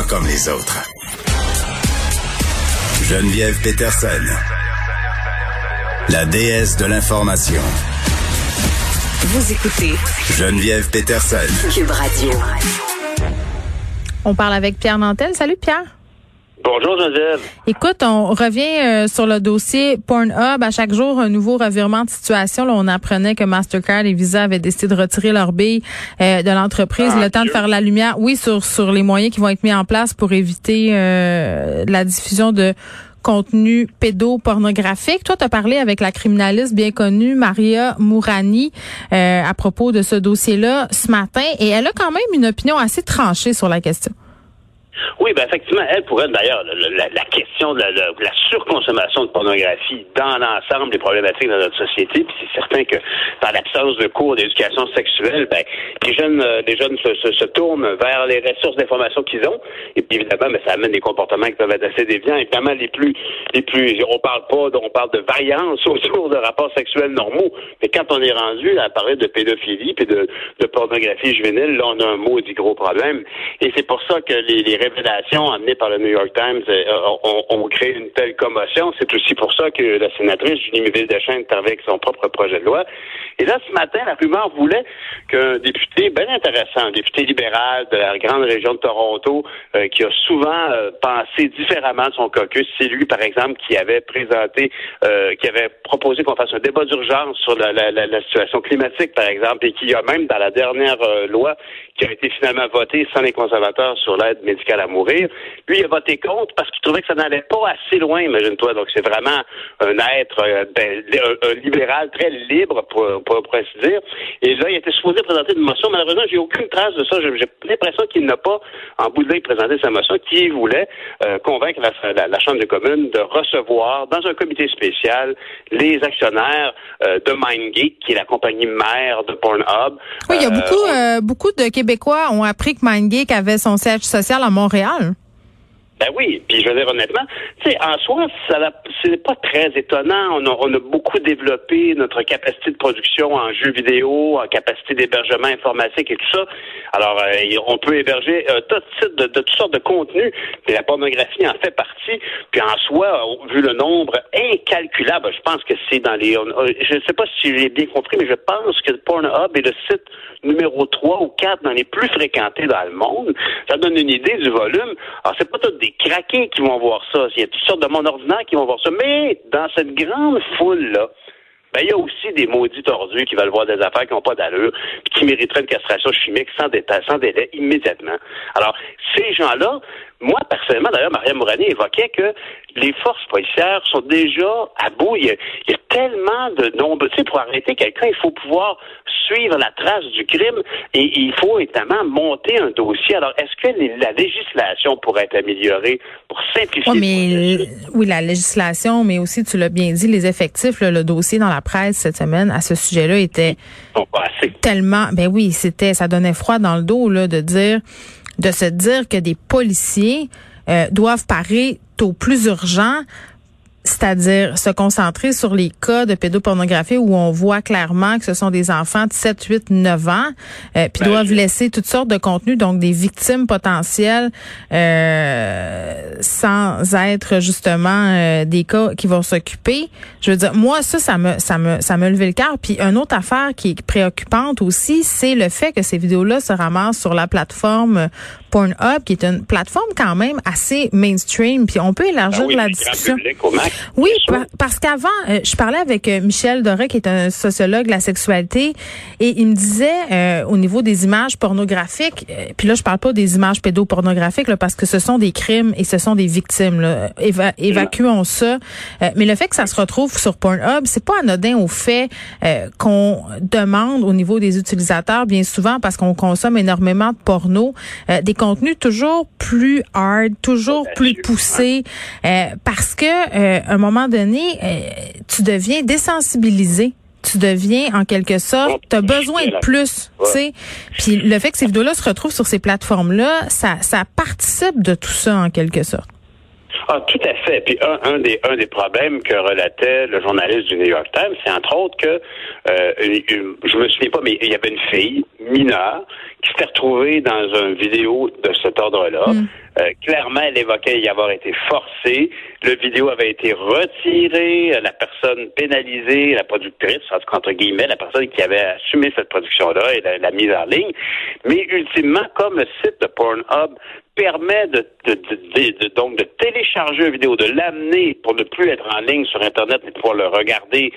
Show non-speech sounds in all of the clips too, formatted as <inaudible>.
Pas comme les autres. Geneviève Peterson. La déesse de l'information. Vous écoutez Geneviève Peterson. Cube Radio. On parle avec Pierre Nantel. Salut Pierre. Bonjour Geneviève. Écoute, on revient euh, sur le dossier Pornhub. À chaque jour, un nouveau revirement de situation. Là, on apprenait que Mastercard et Visa avaient décidé de retirer leur billes euh, de l'entreprise. Ah, le temps de faire la lumière, oui, sur sur les moyens qui vont être mis en place pour éviter euh, la diffusion de contenu pédopornographique. Toi, tu as parlé avec la criminaliste bien connue Maria Mourani euh, à propos de ce dossier-là ce matin et elle a quand même une opinion assez tranchée sur la question. Oui, ben effectivement, elle pourrait d'ailleurs la, la- question de la, la- la surconsommation de pornographie dans l'ensemble des problématiques de notre société, puis c'est certain que dans l'absence de cours d'éducation sexuelle, ben les jeunes, euh, les jeunes se, se- se tournent vers les ressources d'information qu'ils ont, et puis évidemment, ben, ça amène des comportements qui peuvent être assez déviants. Évidemment, les plus, les plus, on parle pas, on parle de variance <laughs> autour de rapports sexuels normaux, mais quand on est rendu à parler de pédophilie puis de, de pornographie juvénile, là, on a un maudit gros problème, et c'est pour ça que les, les révélations amenées par le New York Times euh, ont, ont créé une telle commotion. C'est aussi pour ça que la sénatrice Julie Ville-Deschênes est avec son propre projet de loi. Et là, ce matin, la rumeur voulait qu'un député bien intéressant, un député libéral de la grande région de Toronto, euh, qui a souvent euh, pensé différemment de son caucus, c'est lui, par exemple, qui avait présenté, euh, qui avait proposé qu'on fasse un débat d'urgence sur la, la- la- la situation climatique, par exemple, et qui a même, dans la dernière euh, loi qui a été finalement votée sans les conservateurs sur l'aide médicale à mourir, lui, il a voté contre parce qu'il trouvait que ça n'allait pas assez loin, imagine-toi. Donc, c'est vraiment un être, euh, ben, un, libéral très libre, pour, pour, pour ainsi dire. Et là, il était supposé présenter une motion. Malheureusement, j'ai aucune trace de ça. J'ai l'impression qu'il n'a pas, en bout de ligne, présenté sa motion, qui voulait euh, convaincre la, la- la Chambre des communes de recevoir, dans un comité spécial, les actionnaires euh, de MindGeek, qui est la compagnie mère de Pornhub. Oui, il y a Euh, beaucoup, beaucoup de Québécois ont appris que MindGeek avait son siège social à Montréal. Ben oui, puis je veux dire honnêtement, tu sais, en soi, ça c'est pas très étonnant. On a, beaucoup développé notre capacité de production en jeux vidéo, en capacité d'hébergement informatique et tout ça. Alors, euh, on peut héberger euh, de, de toutes sortes de contenus, et la pornographie en fait partie. Puis en soi, vu le nombre incalculable, je pense que c'est dans les... euh, je ne sais pas si j'ai bien compris, mais je pense que Pornhub est le site numéro 3 ou 4 dans les plus fréquentés dans le monde. Ça donne une idée du volume. Alors, c'est pas tous des craqués qui vont voir ça. Il y a toutes sortes de monde ordinaire qui vont voir ça. Mais dans cette grande foule-là, ben, il y a aussi des maudits tordus qui veulent voir des affaires qui n'ont pas d'allure, qui mériteraient une castration chimique sans, sans délai immédiatement. Alors, ces gens-là, moi, personnellement, d'ailleurs, Maria Mourani évoquait que les forces policières sont déjà à bout. Il y a, il y a tellement de nombreux... Tu sais, pour arrêter quelqu'un, il faut pouvoir suivre la trace du crime et il faut évidemment monter un dossier. Alors, est-ce que les- la législation pourrait être améliorée pour simplifier Oui, mais oui, la législation, mais aussi, tu l'as bien dit, les effectifs, là, le dossier dans la presse cette semaine à ce sujet-là était Bon, tellement, ben oui, c'était, ça donnait froid dans le dos là de dire, de se dire que des policiers euh, doivent parer au plus urgent. C'est-à-dire se concentrer sur les cas de pédopornographie où on voit clairement que ce sont des enfants de 7, 8, 9 ans, euh, puis Ben, doivent je- laisser toutes sortes de contenus, donc des victimes potentielles, euh, sans être justement euh, des cas qui vont s'occuper. Je veux dire, moi ça, ça me, ça me, ça me levé le cœur. Puis une autre affaire qui est préoccupante aussi, c'est le fait que ces vidéos-là se ramassent sur la plateforme Pornhub, qui est une plateforme quand même assez mainstream. Puis on peut élargir Ah oui, la discussion. public. Oui, parce qu'avant, euh, je parlais avec euh, Michel Doré, qui est un sociologue de la sexualité, et il me disait euh, au niveau des images pornographiques, euh, puis là je parle pas des images pédopornographiques, là, parce que ce sont des crimes et ce sont des victimes. Là. Éva- évacuons ça. Euh, mais le fait que ça se retrouve sur Pornhub, c'est pas anodin au fait euh, qu'on demande au niveau des utilisateurs, bien souvent, parce qu'on consomme énormément de porno, euh, des contenus toujours plus hard, toujours plus poussés, euh, parce que un moment donné, euh, tu deviens désensibilisé. Tu deviens en quelque sorte, tu as besoin de plus, tu sais. Puis le fait que ces vidéos-là se retrouvent sur ces plateformes-là, ça, ça participe de tout ça en quelque sorte. Ah, tout à fait. Puis un, un des un des problèmes que relatait le journaliste du New York Times, c'est entre autres que euh, une- une- je me souviens pas, mais il y avait une fille mineure qui s'était retrouvée dans une vidéo de cet ordre-là. Euh, clairement, elle évoquait y avoir été forcée. Le vidéo avait été retiré, la personne pénalisée, la productrice, entre guillemets, la personne qui avait assumé cette production-là et la, la mise en ligne. Mais ultimement, comme le site de Pornhub permet de, donc de télécharger une vidéo, de l'amener pour ne plus être en ligne sur Internet et pouvoir le regarder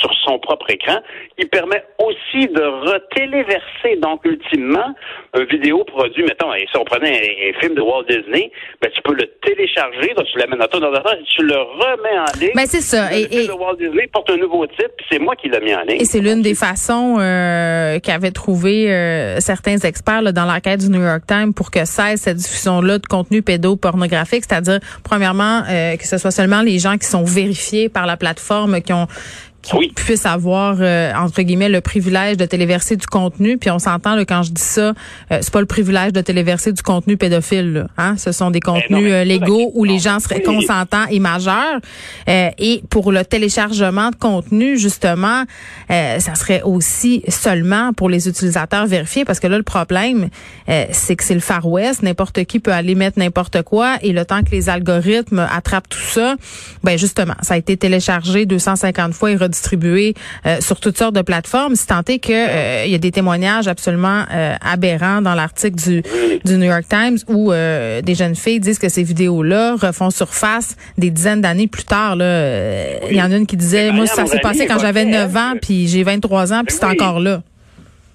sur son propre écran, il permet aussi de retéléverser, donc ultimement, une vidéo produit, mettons, et si on prenait un, un film de Walt Disney, ben, tu peux le télécharger, donc tu l'amènes dans ton ordinateur et tu le remets en ligne. Ben, c'est ça. Le Et- film et- de Walt Disney porte un nouveau titre, puis c'est moi qui l'ai mis en ligne. Et c'est l'une des façons euh, qu'avaient trouvé euh, certains experts là, dans l'enquête du New York Times pour que cesse cette diffusion-là de contenu pédopornographique, c'est-à-dire, premièrement, euh, que ce soit seulement les gens qui sont vérifiés par la plateforme qui ont qui Oui. puissent avoir euh, entre guillemets le privilège de téléverser du contenu. Puis on s'entend là, quand je dis ça euh, c'est pas le privilège de téléverser du contenu pédophile là, hein. Ce sont des contenus non, mais euh, légaux où les gens seraient consentants et majeurs. Euh, et pour le téléchargement de contenu justement euh, ça serait aussi seulement pour les utilisateurs vérifiés. Parce que là le problème euh, c'est que c'est le Far West. N'importe qui peut aller mettre n'importe quoi. Et le temps que les algorithmes attrapent tout ça ben justement ça a été téléchargé 250 fois et redistribué euh, sur toutes sortes de plateformes si tant est que euh, il y a des témoignages absolument euh, aberrants dans l'article du du New York Times où euh, des jeunes filles disent que ces vidéos-là refont surface des dizaines d'années plus tard. Là, Euh, il y en a une qui disait, Mais moi Marianne ça s'est passé quand j'avais évoquait, 9 ans, elle, puis j'ai 23 ans, puis c'est Oui. encore là.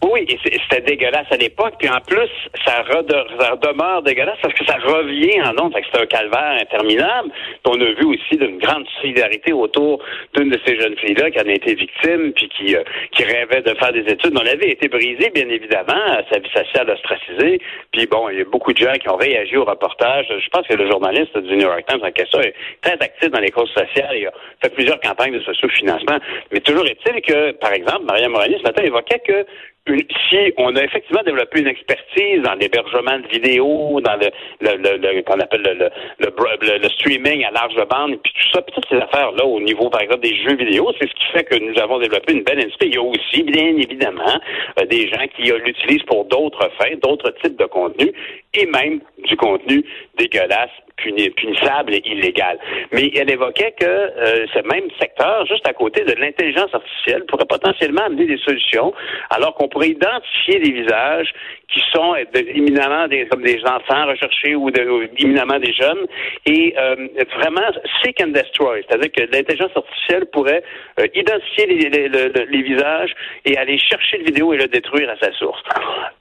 Oui, c'était dégueulasse à l'époque, puis en plus, ça, rede- ça demeure dégueulasse parce que ça revient en ondes, c'est un calvaire interminable. On a vu aussi d'une grande solidarité autour d'une de ces jeunes filles-là qui en a été victime, puis qui, euh, qui rêvait de faire des études. On avait été brisé, bien évidemment, sa vie sociale ostracisée, puis bon, il y a beaucoup de gens qui ont réagi au reportage. Je pense que le journaliste du New York Times en question est très actif dans les causes sociales, il a fait plusieurs campagnes de socio-financement, mais toujours est-il que, par exemple, Maria Morani ce matin évoquait que si on a effectivement développé une expertise dans l'hébergement de vidéos, dans le, le, le, le- qu'on appelle le- le streaming à large bande, puis tout ça, puis toutes ces affaires-là au niveau, par exemple, des jeux vidéo, c'est ce qui fait que nous avons développé une belle industrie. Il y a aussi, bien évidemment, euh, des gens qui euh, l'utilisent pour d'autres fins, d'autres types de contenus, et même du contenu dégueulasse, puni- punissable et illégal. Mais elle évoquait que euh, ce même secteur, juste à côté de l'intelligence artificielle, pourrait potentiellement amener des solutions, alors qu'on pourrait identifier des visages qui sont euh, éminemment des, comme des enfants recherchés ou, éminemment des jeunes, et euh, vraiment seek and destroy, c'est-à-dire que l'intelligence artificielle pourrait euh, identifier les, les- le- le- les visages et aller chercher le vidéo et le détruire à sa source.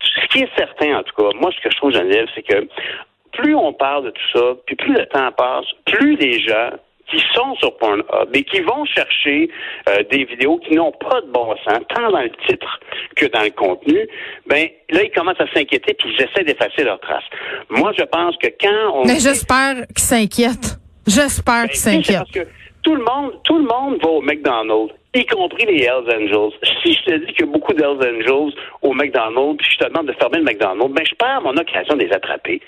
Ce qui est certain, en tout cas, moi, ce que je trouve, Geneviève, c'est que plus on parle de tout ça, puis plus le temps passe, plus les gens qui sont sur Pornhub et qui vont chercher euh, des vidéos qui n'ont pas de bon sens, tant dans le titre que dans le contenu, ben là, ils commencent à s'inquiéter puis ils essaient d'effacer leurs traces. Moi, je pense que quand on... Mais j'espère qu'ils s'inquiètent. J'espère qu'ils Ben, s'inquiètent. parce que tout le monde, tout le monde va au McDonald's, y compris les Hells Angels. Si je te dis qu'il y a beaucoup d'Hells Angels au McDonald's, puis je te demande de fermer le McDonald's, ben je perds mon occasion de les attraper.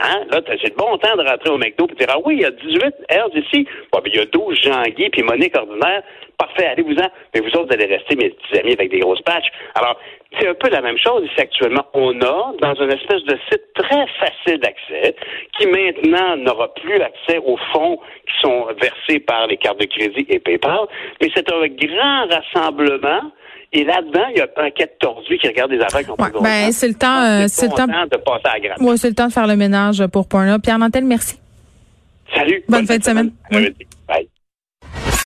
Hein? Là, c'est le bon temps de rentrer au McDo et dire Ah oui, il y a 18 Hells ici. Bon, il y a 12 Jean-Guy puis Monique ordinaire. Parfait, allez-vous-en. Mais vous autres, vous allez rester mes petits amis avec des grosses patchs. Alors, c'est un peu la même chose ici actuellement. On a, dans une espèce de site très facile d'accès, qui maintenant n'aura plus accès aux fonds qui sont versés par les cartes de crédit et PayPal, mais c'est un grand rassemblement. Et là-dedans, il y a un quai de tordu qui regarde des affaires qui ont pas Ouais, bon ben, c'est le temps, euh, c'est le temps- de passer à la grappe. Moi, c'est le temps de faire le ménage pour Pornhub. Pierre Nantel, merci. Salut. Bonne fin de semaine. Oui. Merci.